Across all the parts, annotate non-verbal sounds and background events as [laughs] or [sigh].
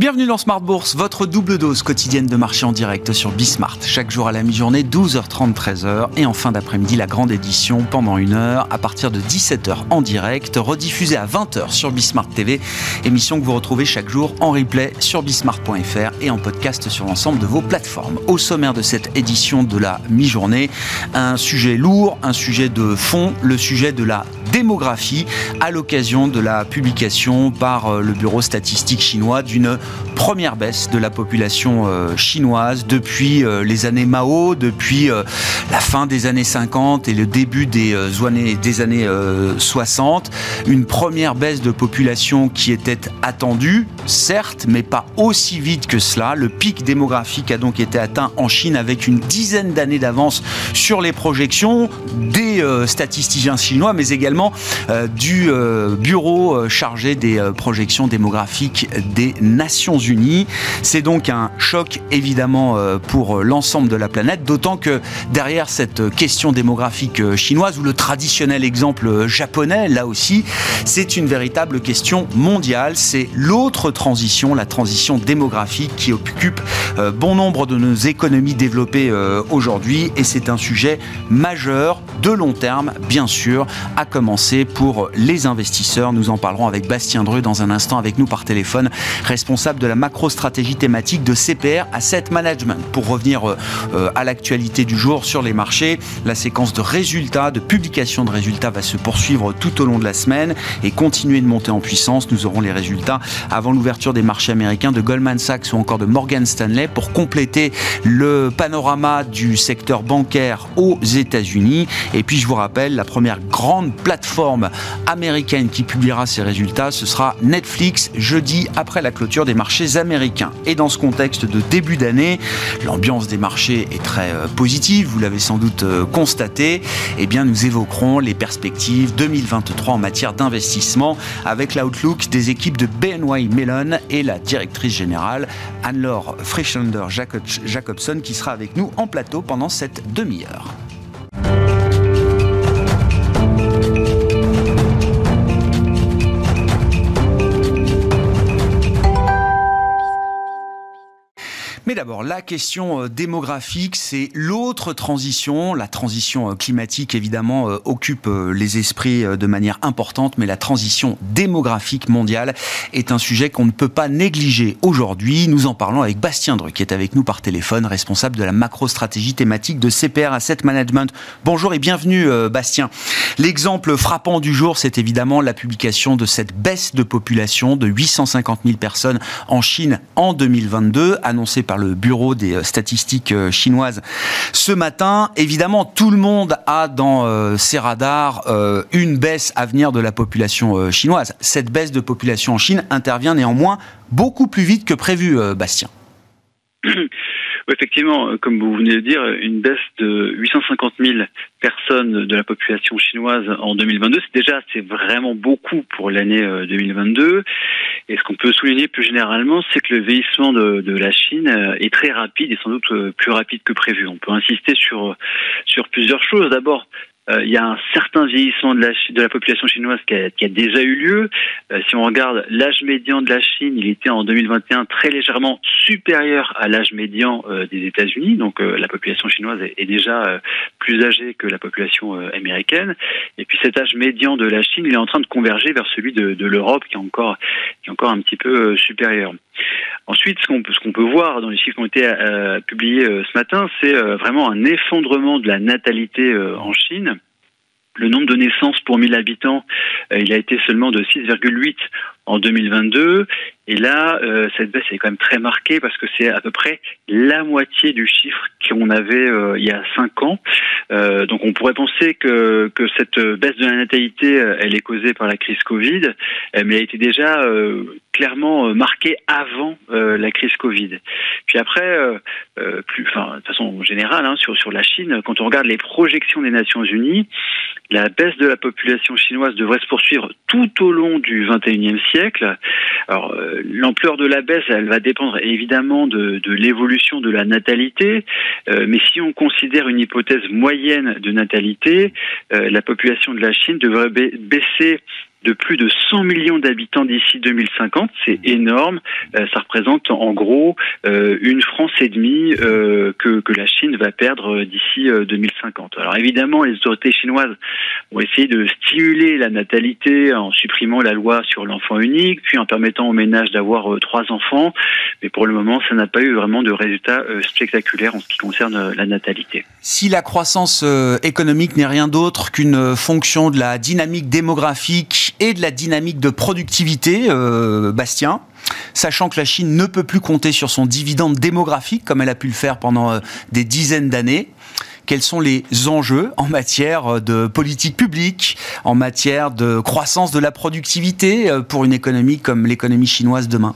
Bienvenue dans Smart Bourse, votre double dose quotidienne de marché en direct sur Bismart. Chaque jour à la mi-journée, 12h30, 13h. Et en fin d'après-midi, la grande édition pendant une heure à partir de 17h en direct, rediffusée à 20h sur Bismart TV. Émission que vous retrouvez chaque jour en replay sur bismart.fr et en podcast sur l'ensemble de vos plateformes. Au sommaire de cette édition de la mi-journée, un sujet lourd, un sujet de fond, le sujet de la démographie à l'occasion de la publication par euh, le bureau statistique chinois d'une première baisse de la population euh, chinoise depuis euh, les années Mao, depuis la fin des années 50 et le début des années, des années 60. Une première baisse de population qui était attendue, certes, mais pas aussi vite que cela. Le pic démographique a donc été atteint en Chine avec une dizaine d'années d'avance sur les projections des statisticiens chinois, mais également euh, du euh, bureau euh, chargé des projections démographiques des Nations Unies. C'est donc un choc évidemment pour l'ensemble de la planète, d'autant que derrière cette question démographique chinoise ou le traditionnel exemple japonais, là aussi, c'est une véritable question mondiale. C'est l'autre transition, la transition démographique qui occupe bon nombre de nos économies développées aujourd'hui et c'est un sujet majeur de long terme, bien sûr, à commencer pour les investisseurs. Nous en parlerons avec Bastien Dreux dans un instant avec nous par téléphone, responsable de la macro-stratégie thématique de CPR Asset Management. Pour revenir euh, euh, à l'actualité du jour sur les marchés, la séquence de résultats, de publication de résultats va se poursuivre tout au long de la semaine et continuer de monter en puissance. Nous aurons les résultats avant l'ouverture des marchés américains de Goldman Sachs ou encore de Morgan Stanley pour compléter le panorama du secteur bancaire aux États-Unis. Et puis je vous rappelle la première grande plateforme américaine qui publiera ses résultats, ce sera Netflix jeudi après la clôture des marchés américains. Et dans ce contexte de début d'année, l'ambiance des marchés est très euh, positive, vous l'avez sans doute euh, constaté. Eh bien, nous évoquerons les perspectives 2023 en matière d'investissement avec l'outlook des équipes de BNY Mellon et la directrice générale Anne-Laure Frischlander Jacobson qui sera avec nous en plateau pendant cette demi-heure. D'abord, la question euh, démographique, c'est l'autre transition. La transition euh, climatique, évidemment, euh, occupe les esprits de manière importante, mais la transition démographique mondiale est un sujet qu'on ne peut pas négliger aujourd'hui. Nous en parlons avec Bastien Dreux, qui est avec nous par téléphone, responsable de la macro-stratégie thématique de CPR Asset Management. Bonjour et bienvenue, Bastien. L'exemple frappant du jour, c'est évidemment la publication de cette baisse de population de 850 000 personnes en Chine en 2022, annoncée par le Bureau des euh, statistiques euh, chinoises ce matin. Évidemment, tout le monde a dans euh, ses radars une baisse à venir de la population chinoise. Cette baisse de population en Chine intervient néanmoins beaucoup plus vite que prévu, Bastien. [clears throat] effectivement, euh, comme vous venez de dire, une baisse de 850 000 personnes de la population chinoise en 2022, c'est déjà c'est vraiment beaucoup pour l'année 2022. Euh, et ce qu'on peut souligner plus généralement, c'est que le vieillissement de, la Chine euh, est très rapide et sans doute plus rapide que prévu. On peut insister sur sur plusieurs choses. D'abord, euh, il y a un certain vieillissement de la, population chinoise qui a, déjà eu lieu. Euh, si on regarde l'âge médian de la Chine, il était en 2021 très légèrement supérieur à l'âge médian euh, des États-Unis. Donc la population chinoise est, déjà plus âgée que la population américaine. Et puis cet âge médian de la Chine, il est en train de converger vers celui de, de l'Europe qui qui est encore un petit peu supérieur. Ensuite, ce qu'on peut, peut voir dans les chiffres qui ont été euh, publiés euh, ce matin, c'est euh, vraiment un effondrement de la natalité en Chine. Le nombre de naissances pour 1000 habitants, il a été seulement de 6,8 en 2022. Et là, euh, cette baisse est quand même très marquée parce que c'est à peu près la moitié du chiffre qu'on avait euh, il y a cinq ans. Euh, donc on pourrait penser que, que cette baisse de la natalité, elle est causée par la crise Covid, mais elle a été déjà clairement marqué avant la crise Covid. Puis après, plus, enfin, de façon générale, hein, sur sur la Chine, quand on regarde les projections des Nations Unies, la baisse de la population chinoise devrait se poursuivre tout au long du 21e siècle. Alors, l'ampleur de la baisse, elle va dépendre évidemment de, de l'évolution de la natalité, mais si on considère une hypothèse moyenne de natalité, la population de la Chine devrait baisser de plus de 100 millions d'habitants d'ici 2050. C'est énorme. Euh, ça représente en gros euh, une France et demie euh, que, que la Chine va perdre d'ici 2050. Alors évidemment, les autorités chinoises ont essayé de stimuler la natalité en supprimant la loi sur l'enfant unique, puis en permettant aux ménages d'avoir trois enfants. Mais pour le moment, ça n'a pas eu vraiment de résultats spectaculaires en ce qui concerne la natalité. Si la croissance économique n'est rien d'autre qu'une fonction de la dynamique démographique et de la dynamique de productivité, euh, Bastien sachant que la Chine ne peut plus compter sur son dividende démographique comme elle a pu le faire pendant euh, des dizaines d'années. Quels sont les enjeux en matière de politique publique, en matière de croissance de la productivité euh, pour une économie comme l'économie chinoise demain?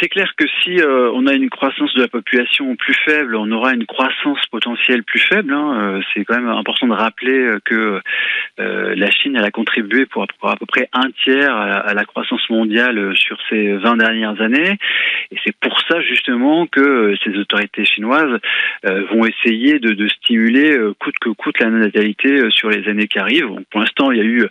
C'est clair que si euh, on a une croissance de la population plus faible, on aura une croissance potentielle plus faible. Hein. Euh, c'est quand même important de rappeler euh, que la Chine elle a contribué pour à peu près un tiers à la, croissance mondiale sur ces 20 dernières années. Et c'est pour ça justement que ces autorités chinoises vont essayer de, stimuler coûte que coûte la natalité sur les années qui arrivent. pour l'instant, il y a eu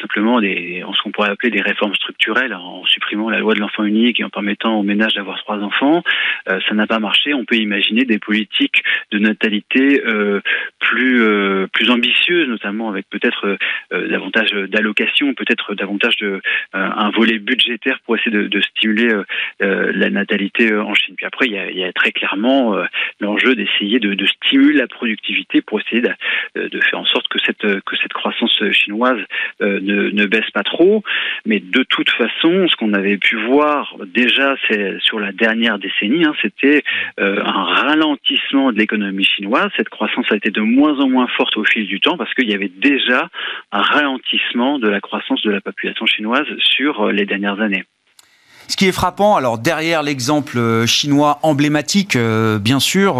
simplement des, ce qu'on pourrait appeler des réformes structurelles en supprimant la loi de l'enfant unique et en permettant au ménage d'avoir trois enfants. Euh, ça n'a pas marché. On peut imaginer des politiques de natalité euh, plus euh, plus ambitieuses, notamment avec peut-être davantage d'allocations, peut-être davantage de un volet budgétaire pour essayer de, stimuler la natalité en Chine. Puis après, il y a, très clairement l'enjeu d'essayer de, stimuler la productivité pour essayer de, de, faire en sorte que cette que cette croissance chinoise ne, ne baisse pas trop. Mais de toute façon, ce qu'on avait pu voir déjà sur la dernière décennie, hein, c'était euh, un ralentissement de l'économie chinoise. Cette croissance a été de moins en moins forte au fil du temps parce qu'il y avait déjà un ralentissement de la croissance de la population chinoise sur euh, les dernières années. Ce qui est frappant, alors derrière l'exemple euh, chinois emblématique, bien sûr,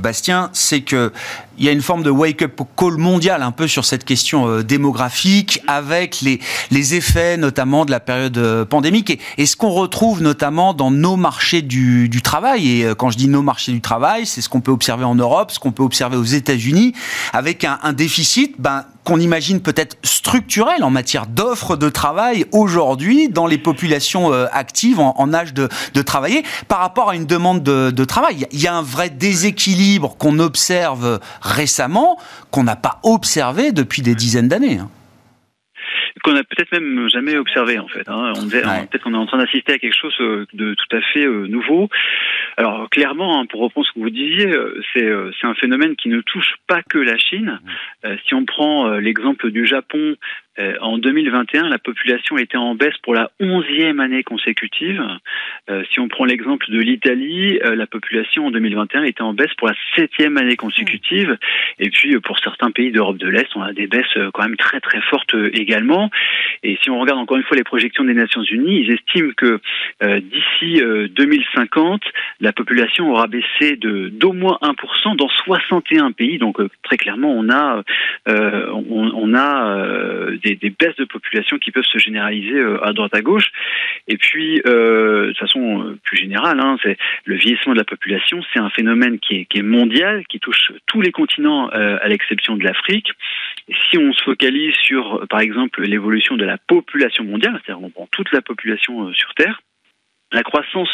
Bastien, c'est que il y a une forme de wake-up call mondial un peu sur cette question euh, démographique avec les, les effets notamment de la période euh, pandémique et, et ce qu'on retrouve notamment dans nos marchés du, travail et euh, quand je dis nos marchés du travail c'est ce qu'on peut observer en Europe, ce qu'on peut observer aux États-Unis avec un, déficit ben, qu'on imagine peut-être structurel en matière d'offres de travail aujourd'hui dans les populations actives en, âge de, travailler par rapport à une demande de, de travail. Il y a un vrai déséquilibre qu'on observe récemment qu'on n'a pas observé depuis des dizaines d'années. Hein. qu'on n'a peut-être même jamais observé en fait. Hein. On, Peut-être qu'on est en train d'assister à quelque chose euh, de tout à fait euh, nouveau. Alors clairement, hein, pour reprendre ce que vous disiez, euh, c'est un phénomène qui ne touche pas que la Chine. si on prend l'exemple du Japon, euh, en 2021, la population était en baisse pour la onzième année consécutive. Euh, si on prend l'exemple de l'Italie, euh, la population en 2021 était en baisse pour la septième année consécutive. Et puis pour certains pays d'Europe de l'Est, on a des baisses quand même très très fortes également. Et si on regarde encore une fois les projections des Nations Unies, ils estiment que d'ici 2050, la population aura baissé de d'au moins 1% dans 61 pays. Donc très clairement, on a on, on a des, baisses de population qui peuvent se généraliser euh, à droite à gauche. Et puis, euh, de façon euh, plus générale, hein, c'est le vieillissement de la population, c'est un phénomène qui est, qui est, mondial, qui touche tous les continents à l'exception de l'Afrique. Si on se focalise sur, par exemple, l'évolution de la population mondiale, c'est-à-dire on prend toute la population sur Terre, la croissance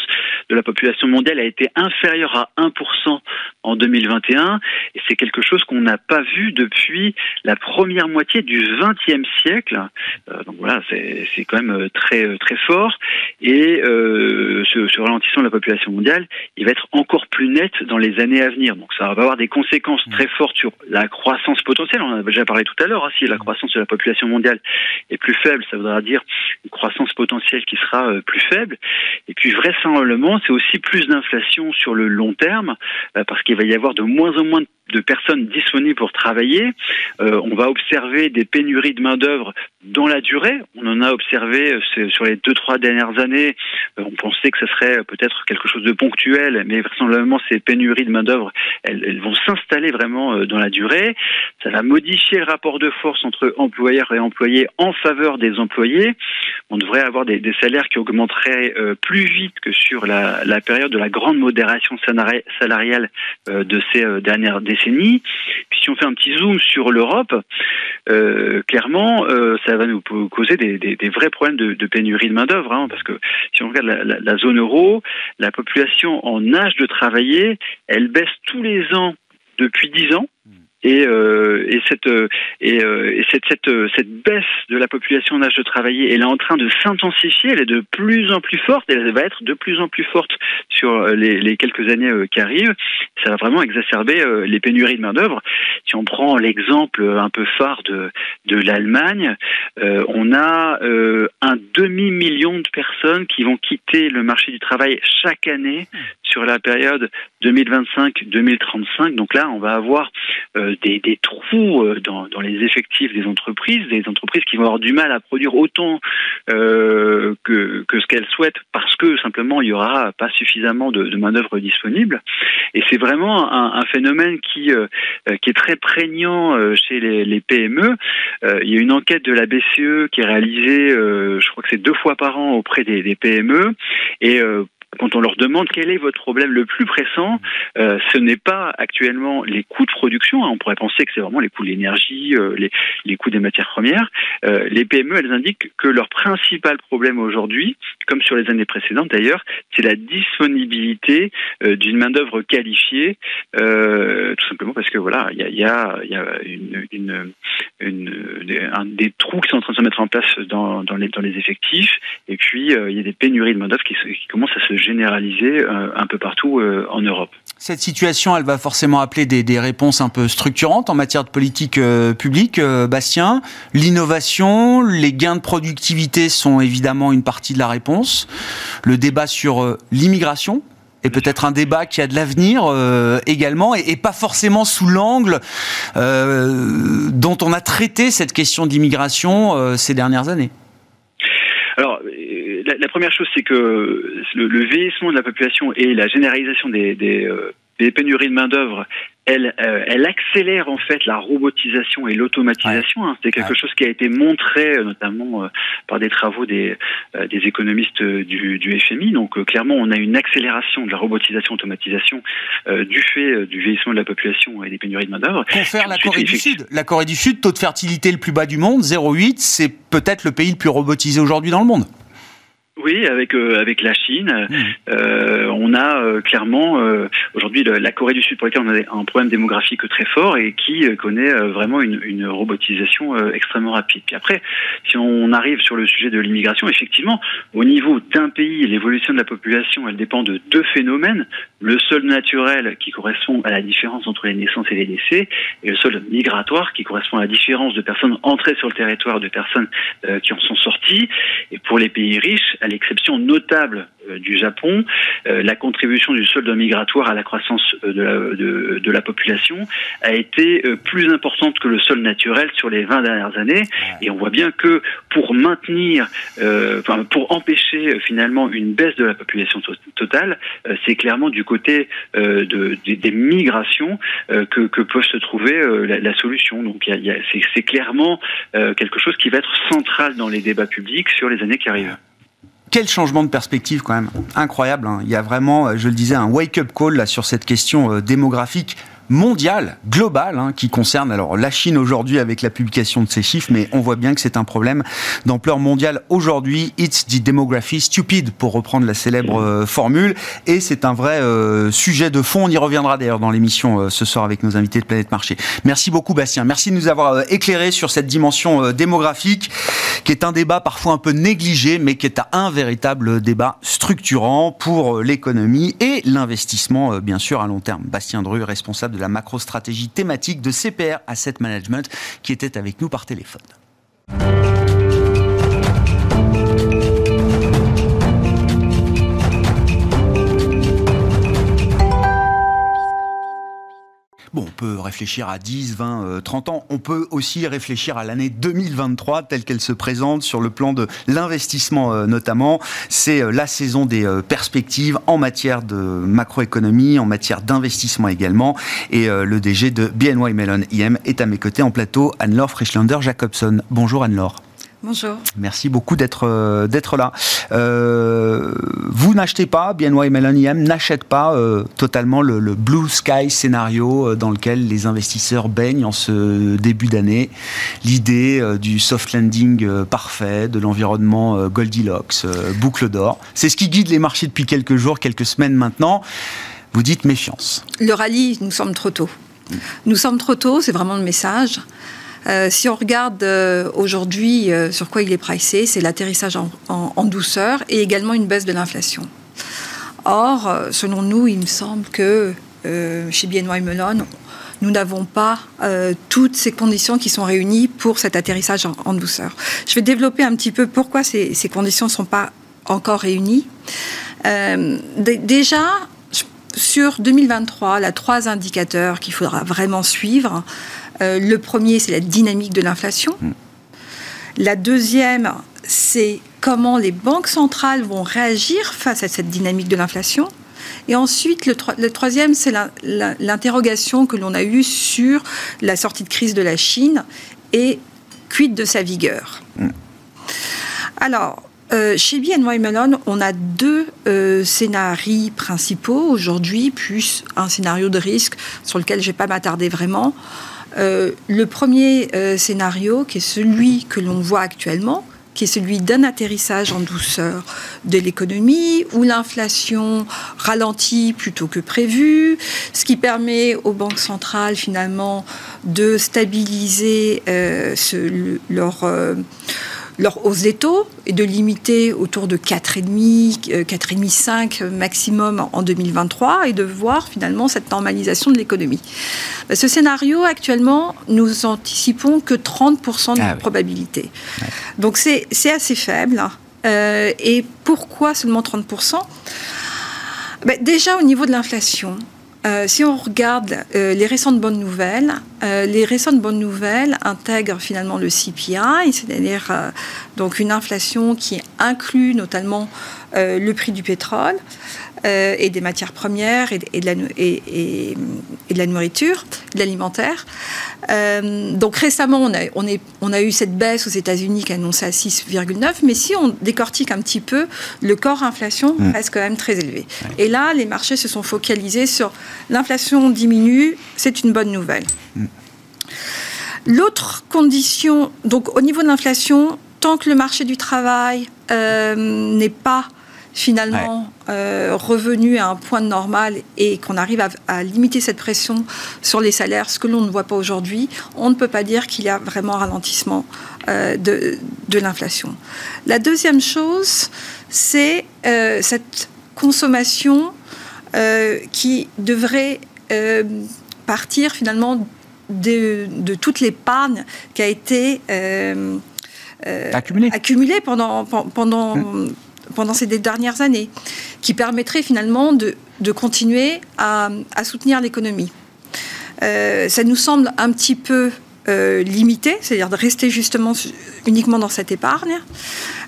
de la population mondiale a été inférieure à 1% en 2021 et c'est quelque chose qu'on n'a pas vu depuis la première moitié du XXe siècle. Euh, donc voilà, c'est quand même euh, très euh, très fort et ce, ralentissement de la population mondiale, il va être encore plus net dans les années à venir. Donc ça va avoir des conséquences très fortes sur la croissance potentielle. On en a déjà parlé tout à l'heure. Hein. si la croissance de la population mondiale est plus faible, ça voudra dire une croissance potentielle qui sera plus faible. Et puis vraisemblablement, c'est aussi plus d'inflation sur le long terme, euh, parce qu'il va y avoir de moins en moins de personnes disponibles pour travailler. on va observer des pénuries de main d'œuvre dans la durée. On en a observé sur les deux trois dernières années. on pensait que ce serait peut-être quelque chose de ponctuel, mais vraisemblablement ces pénuries de main d'œuvre, elles, vont s'installer vraiment dans la durée. Ça va modifier le rapport de force entre employeurs et employés en faveur des employés. On devrait avoir des, salaires qui augmenteraient euh, plus vite que sur la, période de la grande modération salariale euh, de ces euh, dernières décennies. Si on fait un petit zoom sur l'Europe, clairement, ça va nous causer des, vrais problèmes de, pénurie de main-d'œuvre. Hein, parce que si on regarde la, la zone euro, la population en âge de travailler, elle baisse tous les ans depuis 10 ans. Et, euh, et, cette, euh, et, euh, et cette, cette, cette, baisse de la population en âge de travailler, elle est en train de s'intensifier, elle est de plus en plus forte, elle va être de plus en plus forte sur les, les quelques années qui arrivent. Ça va vraiment exacerber les pénuries de main-d'œuvre. Si on prend l'exemple un peu phare de, de l'Allemagne, on a un demi-million de personnes qui vont quitter le marché du travail chaque année sur la période 2025-2035. Donc là, on va avoir euh, des, des, trous euh, dans, les effectifs des entreprises, des entreprises qui vont avoir du mal à produire autant euh, que, ce qu'elles souhaitent parce que simplement il y aura pas suffisamment de, de main d'œuvre disponible. Et c'est vraiment un, phénomène qui est très prégnant chez les, les PME. il y a une enquête de la BCE qui est réalisée, je crois que c'est deux fois par an auprès des, des PME et quand on leur demande quel est votre problème le plus pressant, euh, ce n'est pas actuellement les coûts de production. Hein. On pourrait penser que c'est vraiment les coûts de l'énergie, euh, les, coûts des matières premières. Euh, les PME, elles indiquent que leur principal problème aujourd'hui, comme sur les années précédentes d'ailleurs, c'est la disponibilité d'une main d'œuvre qualifiée, tout simplement parce que voilà, il y a, des, un, des, trous qui sont en train de se mettre en place dans, dans, les, dans les effectifs, et puis il y a des pénuries de main d'œuvre qui, qui commencent à se généralisée euh, un peu partout euh, en Europe. Cette situation, elle va forcément appeler des, des réponses un peu structurantes en matière de politique euh, publique. Bastien, l'innovation, les gains de productivité sont évidemment une partie de la réponse. Le débat sur l'immigration, est peut-être un débat qui a de l'avenir également, et, et, pas forcément sous l'angle dont on a traité cette question d'immigration ces dernières années. La, première chose, c'est que le, vieillissement de la population et la généralisation des, des, euh, pénuries de main-d'œuvre, elle, euh, elle, accélère en fait la robotisation et l'automatisation. Hein. C'est quelque chose qui a été montré euh, notamment par des travaux des, des économistes du, du, FMI. Donc clairement, on a une accélération de la robotisation, automatisation du fait du vieillissement de la population et des pénuries de main d'œuvre. faire la Corée du Sud. La Corée du Sud, taux de fertilité le plus bas du monde, 0,8. C'est peut-être le pays le plus robotisé aujourd'hui dans le monde. Oui, avec euh, avec la Chine, mmh. euh, on a euh, clairement aujourd'hui la Corée du Sud pour laquelle on a un problème démographique très fort et qui connaît vraiment une, une robotisation extrêmement rapide. Puis après, si on arrive sur le sujet de l'immigration, effectivement, au niveau d'un pays, l'évolution de la population, elle dépend de deux phénomènes le sol naturel qui correspond à la différence entre les naissances et les décès, et le sol migratoire qui correspond à la différence de personnes entrées sur le territoire de personnes qui en sont sorties. Et pour les pays riches, à l'exception notable euh, du Japon, euh, la contribution du solde migratoire à la croissance euh, de la, de, de la population a été plus importante que le sol naturel sur les 20 dernières années. Et on voit bien que pour maintenir, enfin, pour empêcher finalement une baisse de la population totale, c'est clairement du côté de, des, migrations que, que, peut se trouver la, la solution. Donc c'est clairement quelque chose qui va être central dans les débats publics sur les années qui arrivent quel changement de perspective quand même incroyable. Hein. Il y a vraiment, je le disais, un wake-up call là sur cette question euh, démographique mondial, global, hein, qui concerne alors la Chine aujourd'hui avec la publication de ces chiffres, mais on voit bien que c'est un problème d'ampleur mondiale aujourd'hui. It's the demography stupid, pour reprendre la célèbre euh, formule, et c'est un vrai euh, sujet de fond. On y reviendra d'ailleurs dans l'émission euh, ce soir avec nos invités de Planète Marché. Merci beaucoup Bastien, merci de nous avoir éclairé sur cette dimension démographique, qui est un débat parfois un peu négligé, mais qui est un véritable débat structurant pour l'économie et l'investissement, bien sûr, à long terme. Bastien Dru, responsable de la macro-stratégie thématique de CPR Asset Management qui était avec nous par téléphone. Bon, on peut réfléchir à 10, 20, 30 ans. On peut aussi réfléchir à l'année 2023 telle qu'elle se présente sur le plan de l'investissement euh, notamment. C'est euh, la saison des perspectives en matière de macroéconomie, en matière d'investissement également. Et le DG de BNY Mellon IM est à mes côtés en plateau, Anne-Laure Frischlander-Jacobson. Bonjour Anne-Laure. Bonjour. Merci beaucoup d'être euh, d'être là. Euh, vous n'achetez pas, BNY Mellon IM n'achète pas euh, totalement le, blue sky scénario dans lequel les investisseurs baignent en ce début d'année. L'idée du soft landing parfait, de l'environnement Goldilocks, boucle d'or. C'est ce qui guide les marchés depuis quelques jours, quelques semaines maintenant. Vous dites méfiance. Le rallye nous semble trop tôt. Nous sommes trop tôt, c'est vraiment le message. Euh, si on regarde euh, aujourd'hui euh, sur quoi il est pricé, c'est l'atterrissage en, douceur et également une baisse de l'inflation. Or, selon nous, il me semble que chez BNY Mellon, nous n'avons pas toutes ces conditions qui sont réunies pour cet atterrissage en, douceur. Je vais développer un petit peu pourquoi ces, conditions ne sont pas encore réunies. déjà, sur 2023, il y a trois indicateurs qu'il faudra vraiment suivre. Euh, le premier, c'est la dynamique de l'inflation. Hmm. La deuxième, c'est comment les banques centrales vont réagir face à cette dynamique de l'inflation. Et ensuite, le, troisième, c'est l'interrogation que l'on a eue sur la sortie de crise de la Chine et quid de sa vigueur. Hmm. Alors, euh, chez BNY Mellon, on a deux euh, scénarios principaux aujourd'hui, plus un scénario de risque sur lequel je ne vais pas m'attarder vraiment. Euh, le premier euh, scénario, qui est celui que l'on voit actuellement, qui est celui d'un atterrissage en douceur de l'économie, où l'inflation ralentit plutôt que prévu, ce qui permet aux banques centrales finalement de stabiliser euh, leur leur hausse des taux et de limiter autour de 4,5, 4,5 euh, maximum en 2023 et de voir finalement cette normalisation de l'économie. Bah, ce scénario, actuellement, nous anticipons que 30% de ah probabilité. Donc c'est assez faible. Euh, et pourquoi seulement 30% bah, Déjà au niveau de l'inflation, euh, si on regarde euh, les récentes bonnes nouvelles, euh, les récentes bonnes nouvelles intègrent finalement le CPI, c'est-à-dire donc une inflation qui inclut notamment le prix du pétrole, euh, et des matières premières et, de, la, et, de la nourriture, de l'alimentaire. Euh, donc récemment, on a, on, est, on a eu cette baisse aux États-Unis qui a annoncé à 6,9, mais si on décortique un petit peu, le corps inflation mm. reste quand même très élevé. Et là, les marchés se sont focalisés sur l'inflation diminue, c'est une bonne nouvelle. Mm. L'autre condition, donc au niveau de l'inflation, tant que le marché du travail euh, n'est pas finalement euh, revenu à un point normal et qu'on arrive à, limiter cette pression sur les salaires, ce que l'on ne voit pas aujourd'hui, on ne peut pas dire qu'il y a vraiment un ralentissement euh, de, de l'inflation. La deuxième chose, c'est euh, cette consommation qui devrait partir finalement de, de toute l'épargne qui a été accumulée. pendant, pendant hum pendant ces dernières années, qui permettrait finalement de, continuer à, soutenir l'économie. Euh, ça nous semble un petit peu euh, limité, c'est-à-dire de rester justement uniquement dans cette épargne.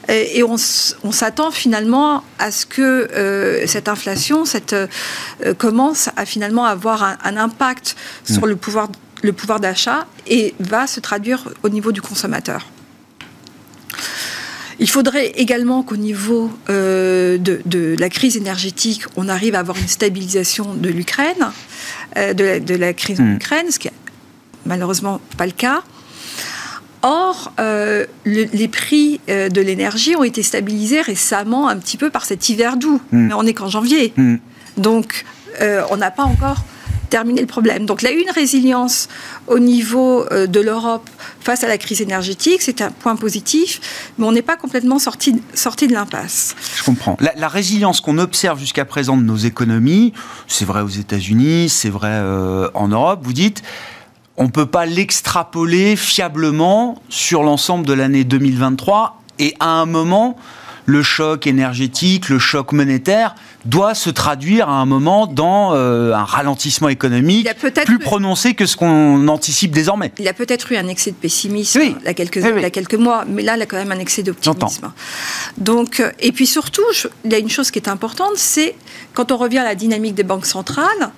Et, on, s'attend finalement à ce que euh, cette inflation cette, commence à finalement avoir un, impact sur le pouvoir, le pouvoir d'achat et va se traduire au niveau du consommateur. Il faudrait également qu'au niveau euh, de, la crise énergétique, on arrive à avoir une stabilisation de l'Ukraine, euh, de, la crise en hmm. Ukraine, ce qui n'est malheureusement pas le cas. Or, euh, les prix de l'énergie ont été stabilisés récemment un petit peu par cet hiver doux, hmm. mais on n'est qu'en janvier. Hmm. Donc, on n'a pas encore terminer le problème. Donc eu une résilience au niveau euh, de l'Europe face à la crise énergétique, c'est un point positif, mais on n'est pas complètement sorti, sorti de l'impasse. Je comprends. La, résilience qu'on observe jusqu'à présent de nos économies, c'est vrai aux États-Unis, c'est vrai euh, en Europe, vous dites, on ne peut pas l'extrapoler fiablement sur l'ensemble de l'année 2023 et à un moment le choc énergétique, le choc monétaire doit se traduire à un moment dans euh, un ralentissement économique plus prononcé que ce qu'on anticipe désormais. Il y a peut-être eu un excès de pessimisme il, y a quelques, il y a quelques mois, mais là, il y a quand même un excès d'optimisme. Donc, euh, et puis surtout, il y a une chose qui est importante, c'est quand on revient à la dynamique des banques centrales,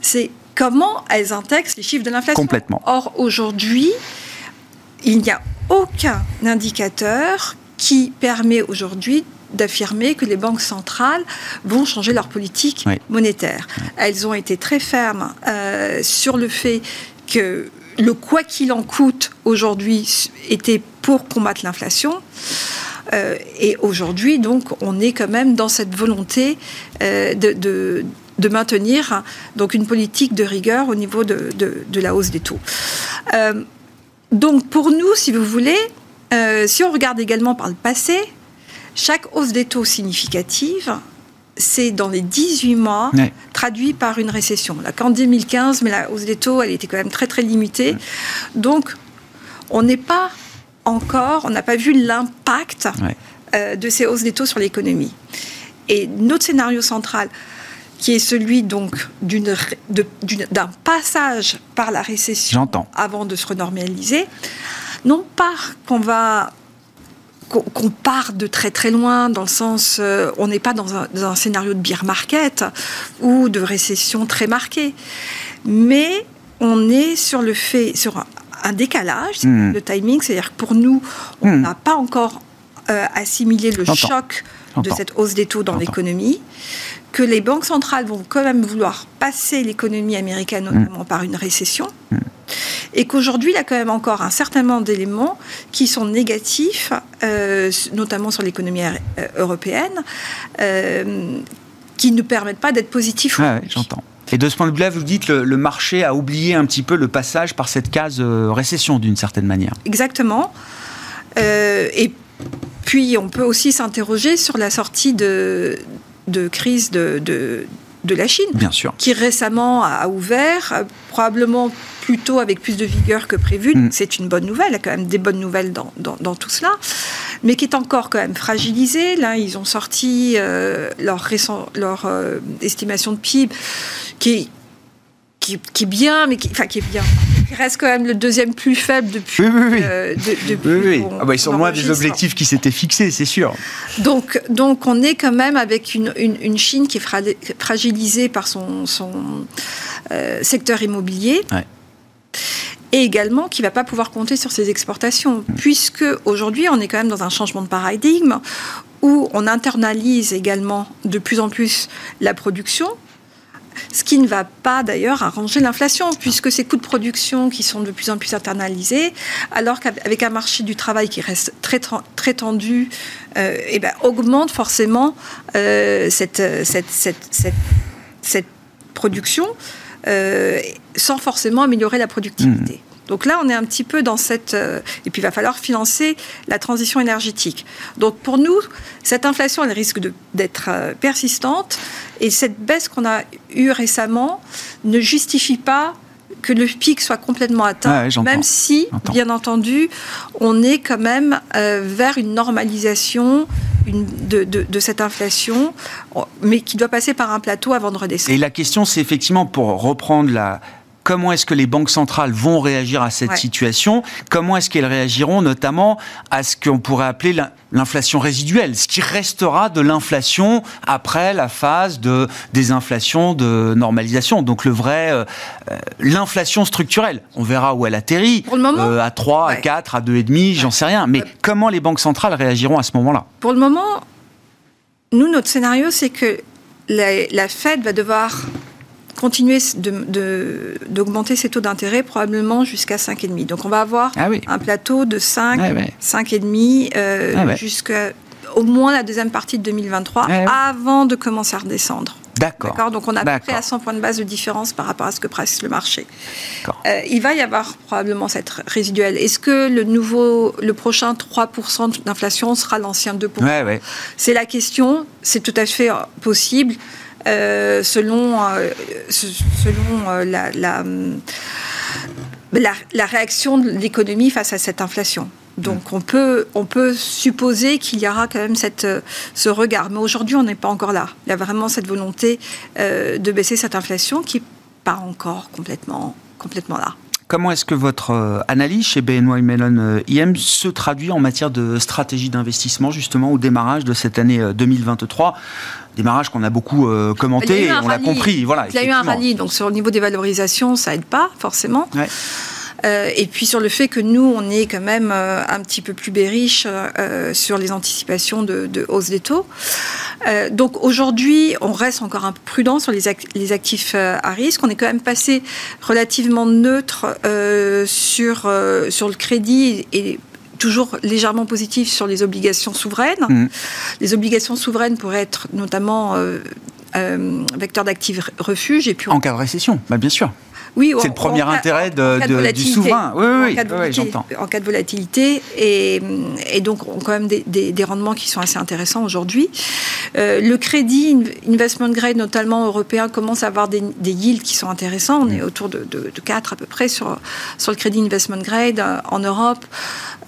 c'est comment elles intègrent les chiffres de l'inflation. Complètement. Or, aujourd'hui, il n'y a aucun indicateur qui permet aujourd'hui d'affirmer que les banques centrales vont changer leur politique monétaire. Elles ont été très fermes euh, sur le fait que le quoi qu'il en coûte aujourd'hui était pour combattre l'inflation. Euh, et aujourd'hui, donc, on est quand même dans cette volonté euh, de, de, maintenir donc une politique de rigueur au niveau de, de la hausse des taux. donc, pour nous, si vous voulez, si on regarde également par le passé, chaque hausse des taux significative, c'est dans les 18 mois traduit par une récession. Là, qu'en 2015, mais la hausse des taux, elle était quand même très très limitée. Donc, on n'est pas encore, on n'a pas vu l'impact euh, de ces hausses des taux sur l'économie. Et notre scénario central, qui est celui donc d'un passage par la récession avant de se renormaliser, non pas qu'on va qu'on part de très très loin, dans le sens, euh, on n'est pas dans un, scénario de beer market ou de récession très marquée, mais on est sur le fait, sur un, décalage, mmh. le timing, c'est-à-dire que pour nous, on mmh. n'a pas encore euh, assimilé le choc de cette hausse des taux dans l'économie, que les banques centrales vont quand même vouloir passer l'économie américaine mmh. notamment par une récession et qu'aujourd'hui, il y a quand même encore un certain nombre d'éléments qui sont négatifs, euh, notamment sur l'économie euh, européenne, euh, qui ne permettent pas d'être positifs. J'entends. Et de ce point de vue-là, vous dites le, le marché a oublié un petit peu le passage par cette case récession d'une certaine manière. Exactement. et puis, on peut aussi s'interroger sur la sortie de, de crise de, de, de la Chine, Bien sûr. qui récemment a ouvert, probablement plutôt avec plus de vigueur que prévu. Mm. C'est une bonne nouvelle, il y a quand même des bonnes nouvelles dans, dans, tout cela, mais qui est encore quand même fragilisé. Là, ils ont sorti euh, leur, récent, leur euh, estimation de PIB qui est, qui, qui est bien, mais qui, enfin, qui est bien reste quand même le deuxième plus faible depuis. Oui, oui, oui. Euh, oui, ah bah, ils sont loin des objectifs qui s'étaient fixés, c'est sûr. Donc, donc, on est quand même avec une, une, Chine qui est fragilisée par son, son secteur immobilier. Ouais et également qui ne va pas pouvoir compter sur ses exportations, puisque aujourd'hui on est quand même dans un changement de paradigme où on internalise également de plus en plus la production, ce qui ne va pas d'ailleurs arranger l'inflation, puisque ces coûts de production qui sont de plus en plus internalisés, alors qu'avec un marché du travail qui reste très, tendu, euh, eh ben, augmente forcément euh, cette, cette, production. Euh, sans forcément améliorer la productivité. Mmh. Donc là, on est un petit peu dans cette... Euh, et puis, il va falloir financer la transition énergétique. Donc pour nous, cette inflation, elle risque d'être euh, persistante. Et cette baisse qu'on a eue récemment ne justifie pas que le pic soit complètement atteint, même si, bien entendu, on est quand même euh, vers une normalisation de, de, cette inflation, mais qui doit passer par un plateau avant de redescendre. Et la question, c'est effectivement, pour reprendre la, comment est-ce que les banques centrales vont réagir à cette situation, comment est-ce qu'elles réagiront notamment à ce qu'on pourrait appeler l'inflation résiduelle, ce qui restera de l'inflation après la phase de désinflation, de normalisation. Donc le vrai, euh, euh, l'inflation structurelle, on verra où elle atterrit, Pour le moment, euh, à 3, à 4, à 2,5, j'en sais rien. Mais comment les banques centrales réagiront à ce moment-là? Pour le moment, nous, notre scénario, c'est que la, la Fed va devoir continuer d'augmenter ses taux d'intérêt probablement jusqu'à 5,5. Donc on va avoir ah un plateau de 5, 5,5 euh, ah jusqu'à au moins la deuxième partie de 2023 avant de commencer à redescendre. D'accord. Donc on a à peu près à 100 points de base de différence par rapport à ce que presse le marché. Euh, il va y avoir probablement cette résiduelle. Est-ce que le nouveau, le prochain 3% d'inflation sera l'ancien 2% C'est la question. C'est tout à fait possible. Euh, selon, euh, selon euh, la, la, la, réaction de l'économie face à cette inflation. Donc on peut, on peut supposer qu'il y aura quand même cette, ce regard. Mais aujourd'hui, on n'est pas encore là. Il y a vraiment cette volonté de baisser cette inflation qui n'est pas encore complètement, complètement là. Comment est-ce que votre euh, analyse chez BNY Mellon euh, IM se traduit en matière de stratégie d'investissement justement au démarrage de cette année 2023 euh, démarrage qu'on a beaucoup commenté et on l'a compris. Voilà, il y a eu un rallye, donc sur le niveau des valorisations, ça aide pas forcément. Euh, et puis sur le fait que nous, on est quand même euh, un petit peu plus bériche euh, sur les anticipations de, hausse des taux. donc aujourd'hui, on reste encore un peu prudent sur les, actifs à risque. On est quand même passé relativement neutre sur, sur le crédit et toujours légèrement positif sur les obligations souveraines. Mmh. Les obligations souveraines pourraient être notamment vecteurs d'actifs refuge. Et puis En cas de récession, bah, bien sûr. Oui, c'est le premier intérêt du souverain. Oui, oui, oui j'entends. En cas de volatilité, et, et donc on quand même des, des, rendements qui sont assez intéressants aujourd'hui. Euh, le crédit investment grade, notamment européen, commence à avoir des, des yields qui sont intéressants. On est mm. autour de, de, de, 4 à peu près sur, sur le crédit investment grade euh, en Europe.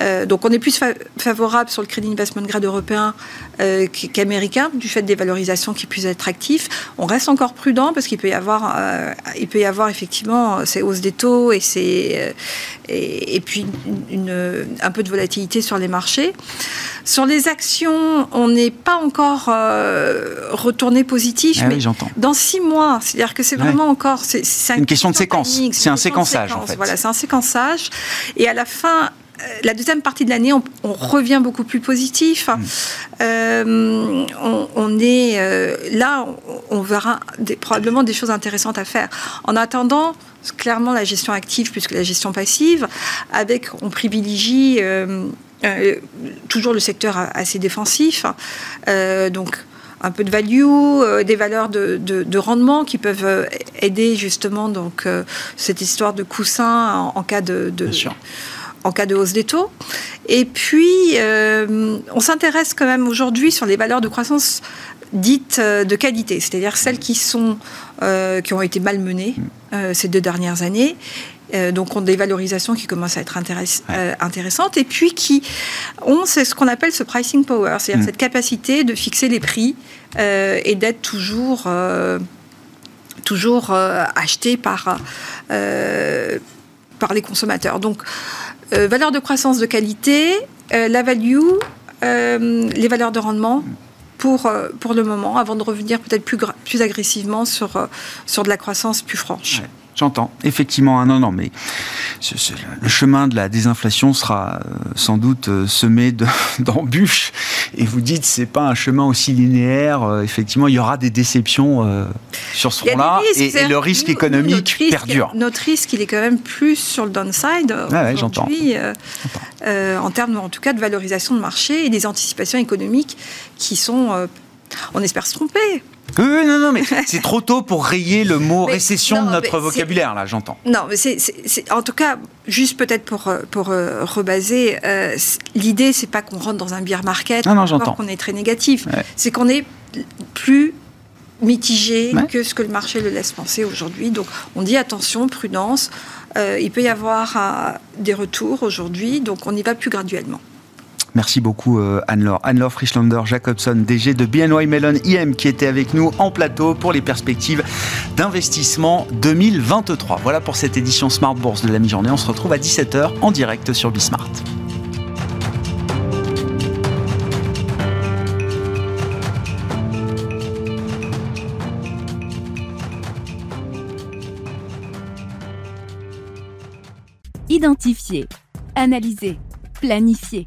Euh, donc on est plus favorable sur le crédit investment grade européen euh, qu'américain du fait des valorisations qui puissent être actifs. On reste encore prudent parce qu'il peut y avoir, il peut y avoir effectivement ces hausses des taux et, ces, et, puis une, un peu de volatilité sur les marchés. Sur les actions, on n'est pas encore retourné positif. Ah mais j'entends. Dans six mois, c'est-à-dire que c'est vraiment encore. C'est une question de séquence. C'est un séquençage en fait. Voilà, c'est un séquençage. Et à la fin, euh, la deuxième partie de l'année, on, revient beaucoup plus positif. Mm. Euh, on, est euh, là, on, verra probablement des choses intéressantes à faire. En attendant, clairement la gestion active plus que la gestion passive, avec on privilégie toujours le secteur assez défensif, donc un peu de value, des valeurs de, rendement qui peuvent aider justement donc cette histoire de coussin en, cas de, de en cas de hausse des taux. Et puis, euh, on s'intéresse quand même aujourd'hui sur les valeurs de croissance dites euh, de qualité, c'est-à-dire celles qui, sont, euh, qui ont été malmenées ces deux dernières années. donc ont des valorisations qui commencent à être intéressantes et puis qui ont ce qu'on appelle ce pricing power, c'est-à-dire mm. cette capacité de fixer les prix et d'être toujours toujours acheté par par les consommateurs. Donc euh, valeur de croissance de qualité, euh, la value, euh, les valeurs de rendement pour, pour le moment, avant de revenir peut-être plus, plus agressivement sur, sur de la croissance plus franche. J'entends, effectivement, un non, non, mais le chemin de la désinflation sera euh, sans doute euh, semé [laughs] d'embûches. Et vous dites, c'est pas un chemin aussi linéaire. Euh, effectivement, il y aura des déceptions sur ce front-là, et, le risque économique perdure. Notre risque, il est quand même plus sur le downside ouais, j'entends. en termes, en tout cas, de valorisation de marché et des anticipations économiques qui sont, on espère se tromper, oui, non, non, mais [laughs] c'est trop tôt pour rayer le mot récession de notre vocabulaire, là, j'entends. Non, mais c'est, en tout cas, juste peut-être pour, euh, pour euh, rebaser, euh, l'idée, c'est pas qu'on rentre dans un beer market, non, non, j'entends. qu'on est très négatif, c'est qu'on est plus mitigé que ce que le marché le laisse penser aujourd'hui. Donc, on dit attention, prudence, il peut y avoir des retours aujourd'hui, donc on y va plus graduellement. Merci beaucoup euh, Anne-Laure. Anne-Laure Frischlander Jacobson, DG de BNY Mellon IM, qui était avec nous en plateau pour les perspectives d'investissement 2023. Voilà pour cette édition Smart Bourse de la mi-journée. On se retrouve à 17h en direct sur Bismart. Identifier, analyser, planifier